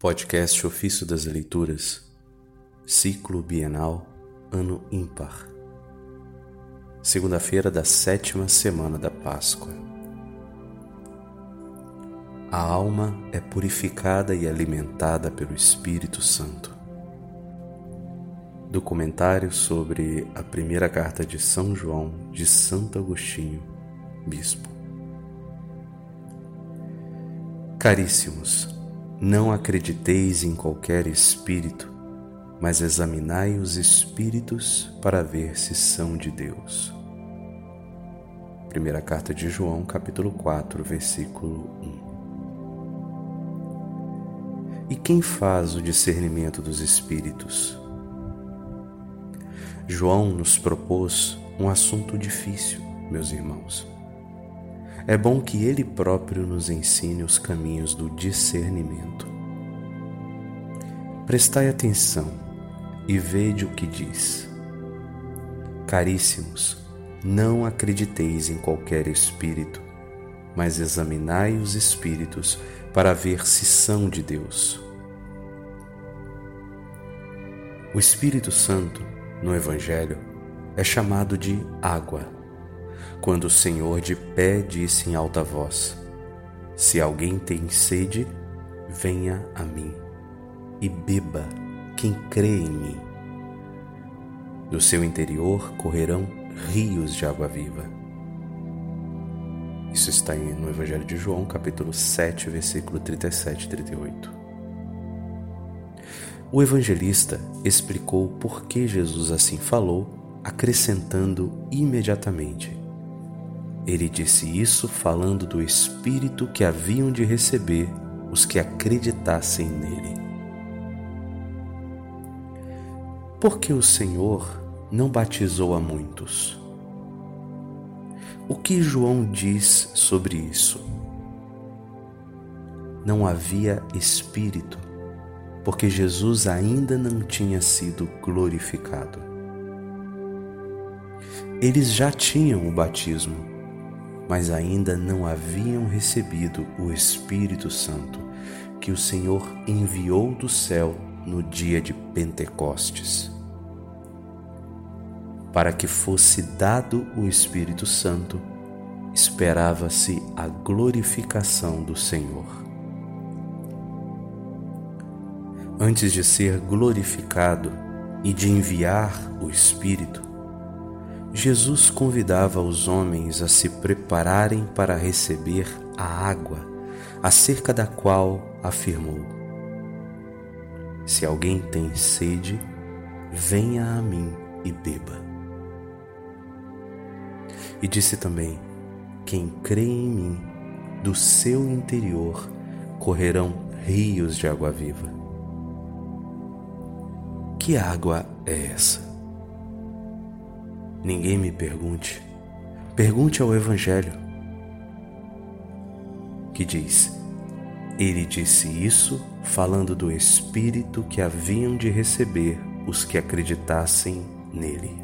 Podcast Ofício das Leituras, Ciclo Bienal, Ano Ímpar. Segunda-feira da sétima semana da Páscoa. A alma é purificada e alimentada pelo Espírito Santo. Documentário sobre a primeira carta de São João de Santo Agostinho, Bispo. Caríssimos, não acrediteis em qualquer espírito, mas examinai os espíritos para ver se são de Deus. Primeira carta de João, capítulo 4, versículo 1. E quem faz o discernimento dos espíritos? João nos propôs um assunto difícil, meus irmãos é bom que Ele próprio nos ensine os caminhos do discernimento. Prestai atenção e vede o que diz. Caríssimos, não acrediteis em qualquer espírito, mas examinai os espíritos para ver se são de Deus. O Espírito Santo, no Evangelho, é chamado de água quando o Senhor de pé disse em alta voz: Se alguém tem sede, venha a mim e beba quem crê em mim. Do seu interior correrão rios de água viva. Isso está no Evangelho de João, capítulo 7, versículo 37 e 38. O evangelista explicou por que Jesus assim falou, acrescentando imediatamente: ele disse isso falando do Espírito que haviam de receber os que acreditassem nele. Porque o Senhor não batizou a muitos? O que João diz sobre isso? Não havia Espírito, porque Jesus ainda não tinha sido glorificado. Eles já tinham o batismo mas ainda não haviam recebido o Espírito Santo que o Senhor enviou do céu no dia de Pentecostes. Para que fosse dado o Espírito Santo, esperava-se a glorificação do Senhor. Antes de ser glorificado e de enviar o Espírito, Jesus convidava os homens a se prepararem para receber a água, acerca da qual afirmou: Se alguém tem sede, venha a mim e beba. E disse também: Quem crê em mim, do seu interior correrão rios de água viva. Que água é essa? Ninguém me pergunte. Pergunte ao Evangelho, que diz: Ele disse isso falando do Espírito que haviam de receber os que acreditassem nele.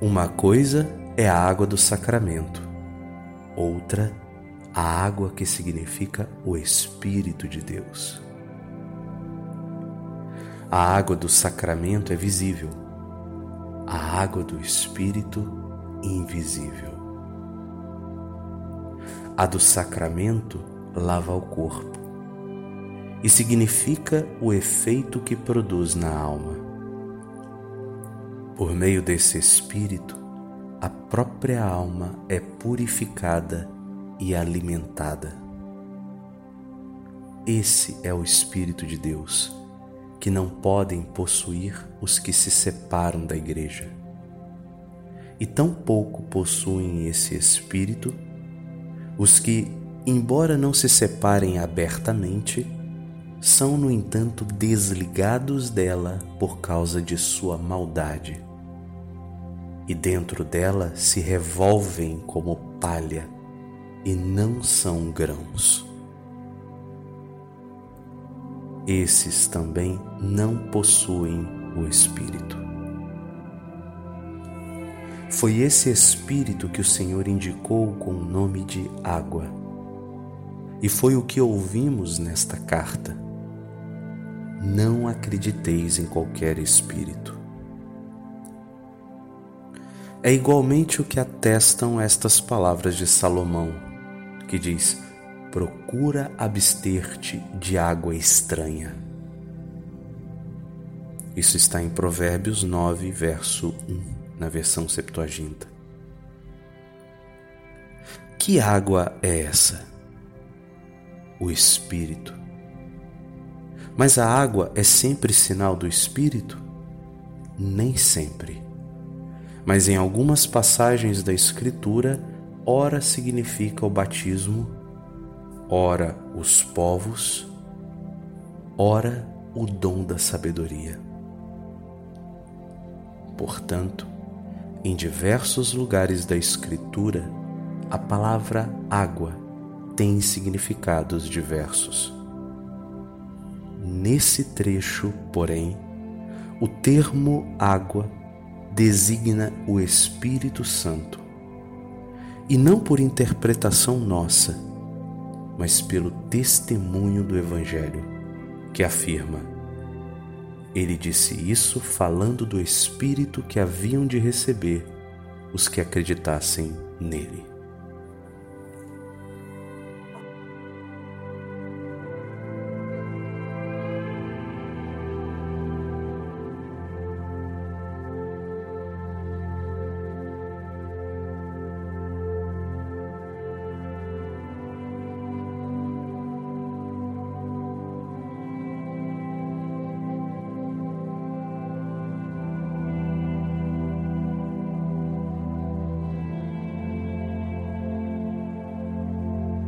Uma coisa é a água do sacramento, outra, a água que significa o Espírito de Deus. A água do sacramento é visível a água do Espírito invisível. A do sacramento lava o corpo e significa o efeito que produz na alma. Por meio desse Espírito, a própria alma é purificada e alimentada. Esse é o Espírito de Deus que não podem possuir os que se separam da igreja. E tampouco possuem esse espírito os que, embora não se separem abertamente, são, no entanto, desligados dela por causa de sua maldade. E dentro dela se revolvem como palha e não são grãos esses também não possuem o Espírito. Foi esse Espírito que o Senhor indicou com o nome de água. E foi o que ouvimos nesta carta. Não acrediteis em qualquer espírito. É igualmente o que atestam estas palavras de Salomão, que diz: Procura abster-te de água estranha. Isso está em Provérbios 9, verso 1, na versão Septuaginta. Que água é essa? O Espírito. Mas a água é sempre sinal do Espírito? Nem sempre. Mas em algumas passagens da Escritura, ora significa o batismo, ora os povos, ora o dom da sabedoria. Portanto, em diversos lugares da Escritura, a palavra água tem significados diversos. Nesse trecho, porém, o termo água designa o Espírito Santo, e não por interpretação nossa, mas pelo testemunho do Evangelho, que afirma: Ele disse isso falando do Espírito que haviam de receber os que acreditassem nele.